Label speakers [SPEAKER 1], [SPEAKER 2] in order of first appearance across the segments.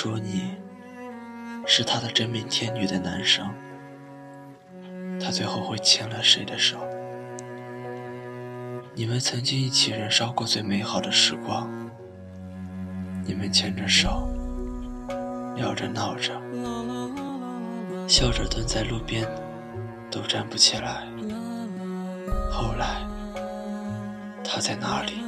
[SPEAKER 1] 说你是他的真命天女的男生，他最后会牵了谁的手？你们曾经一起燃烧过最美好的时光，你们牵着手，聊着闹着，笑着蹲在路边，都站不起来。后来，他在哪里？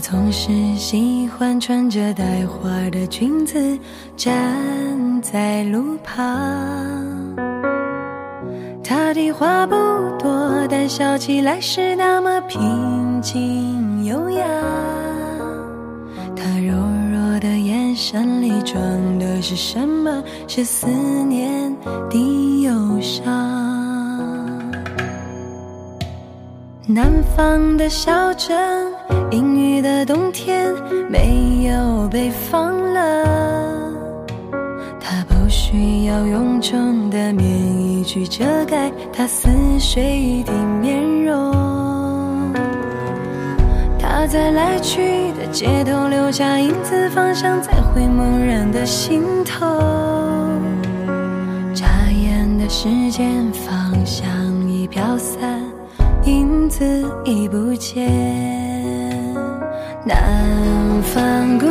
[SPEAKER 1] 她总是喜欢穿着带花的裙子站在路旁。她的话不多，但笑起来是那么平静优雅。她柔弱的眼神里装的是什么？是思念的忧伤。南方的小镇，阴，没有北方冷。它不需要臃肿的棉衣去遮盖他似水的面容。他在来去的街头留下影子，方向才会茫然的心头。眨眼的时间，方向已飘散。影子已不见，南方姑，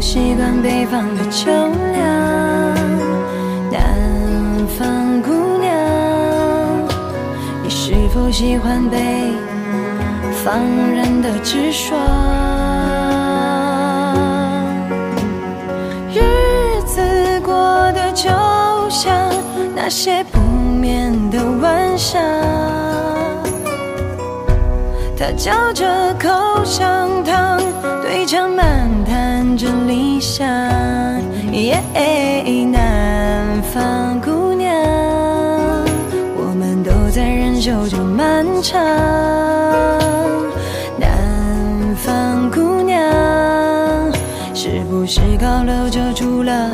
[SPEAKER 1] 习惯北方的秋凉？南方姑娘，你是否喜欢北方人的直爽？日子过得就像那些。不眠的晚霞，他嚼着口香糖，对墙漫谈着理想。耶，南方姑娘，我们都在忍受着漫长。南方姑娘，是不是高楼遮住了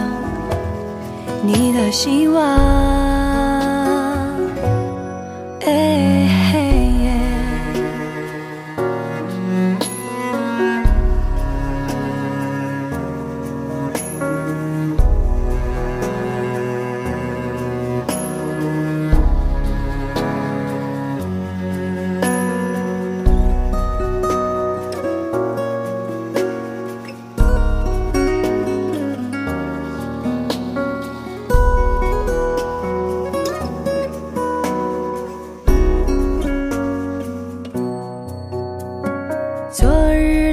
[SPEAKER 1] 你的希望？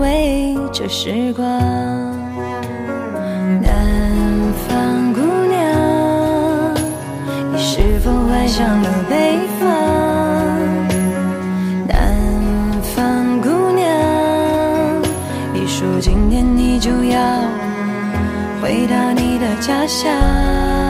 [SPEAKER 1] 为这时光南方姑娘你是否爱上了北方南方姑娘你说今年你就要回到你的家乡。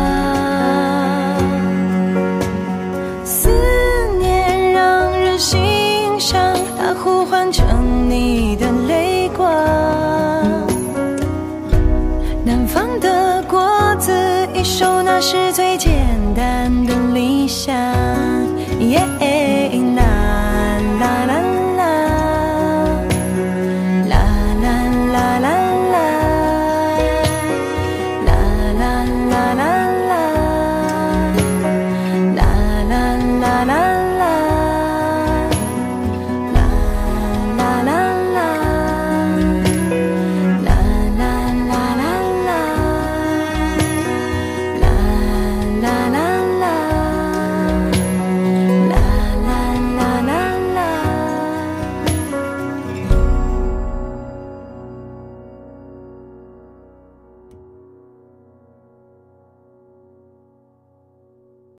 [SPEAKER 1] 一首那是最简单的理想。